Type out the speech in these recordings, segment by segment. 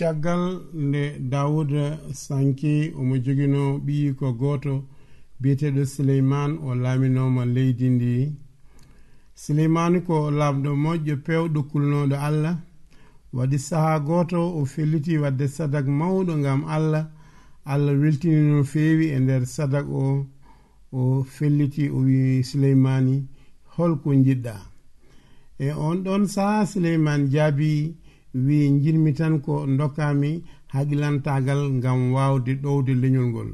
caggal nde dawuda sanki omo jogino ɓiyi ko gooto biyeteɗo suleyman o laaminoma leydi ndi. Suleyman ko laamɗo moƴƴo pewɗo kulnoɗo allah waɗi saaha gooto o felliti wadde sadak mawɗo ngam allah allah weltini no feewi e nder sadak o o felliti o wi suleymani holko jiɗɗa e on ɗon saaha suleyman jaabi wi jinmi tan ko dokkami haqilantagal gam wawde ɗowde leñol ngol.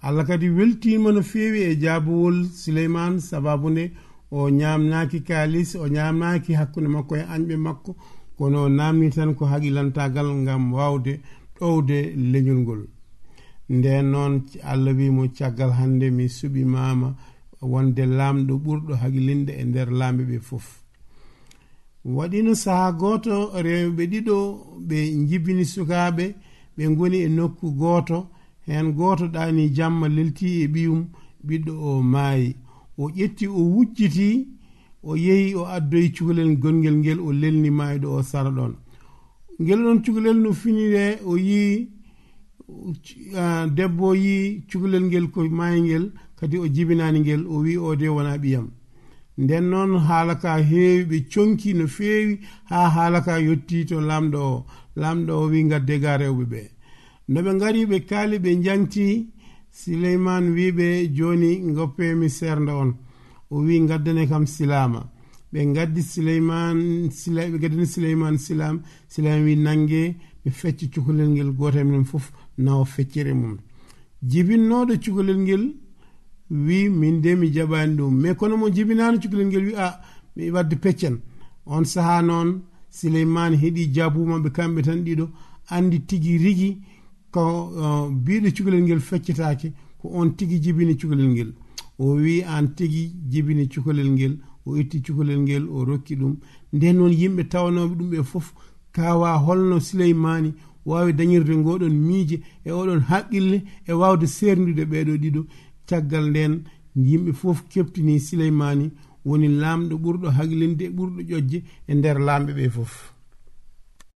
Allah kadi weltima no fewi e jaabowol souleymane sababude o ñamnaki kalis o ñamnaki hakkude makko e añɓe makko kono o namni tan ko haqilantagal gam wawde ɗowde leñol ngol. Nden noon allah wimo caggal hande mi suɓimama wonde lamɗo ɓurɗo haqilinde e nder laamɓe ɓe fof. waɗino saha goto rewɓe ɗiɗo ɓe jibini sukaɓe ɓe goni e nokku goto. Hen goto ɗani jamma lelti e ɓiyum ɓiɗɗo o maayi. O ƴetti o wujjiti o yehi o addoyi cukalel gongel ngel o lelni maayiɗo o sara ɗon. Ngel ɗon cukalel no finire o yi debbo yi cukalel ngel ko maayingel kadi o jibinani ngel o wi o de wona ɓiyam. nden noon haala ka heewi ɓe conki no feewi ha haala ka yetti to lamɗo o lamɗo o wi gadde ga rewɓe ɓe. No ɓe ngari ɓe kaali ɓe janti sileyman wiɓe joni goppemi serdo on. O wi gaddane kam silama ɓe gaddi sileyman ɓe gaddani sileyman silam silam wi nangue mi fecca cukalel ngel gotel minen foof nawa feccere mum. Jibinnoɗo cukalel ngel wi min de mi jaɓani ɗum. Mais kono mo jibinano cukalel ngel wi a mi wadde peccen on saaha noon souleymane heeɗi jabumaɓe kamɓe tan ɗiɗo andi tigi rigui ko uh, biɗo cukalel ngel feccetake ko on tigi jibini cukalel ngel. O wi an tigi jibini cukalel ngel o itti cukalel ngel o rokki ɗum. Nden noon yimɓe tawanoɓe ɗum ɓe foof kawa holno souleymani wawi dañirde ngoɗon miije e oɗon haqqille e wawde serdude ɓeɗo ɗiɗo. caggal nden yimɓe fof keptini suleymani woni laamɗo ɓurɗo haglinde ɓurɗo ƴojje e nder laamɓe ɓe fof.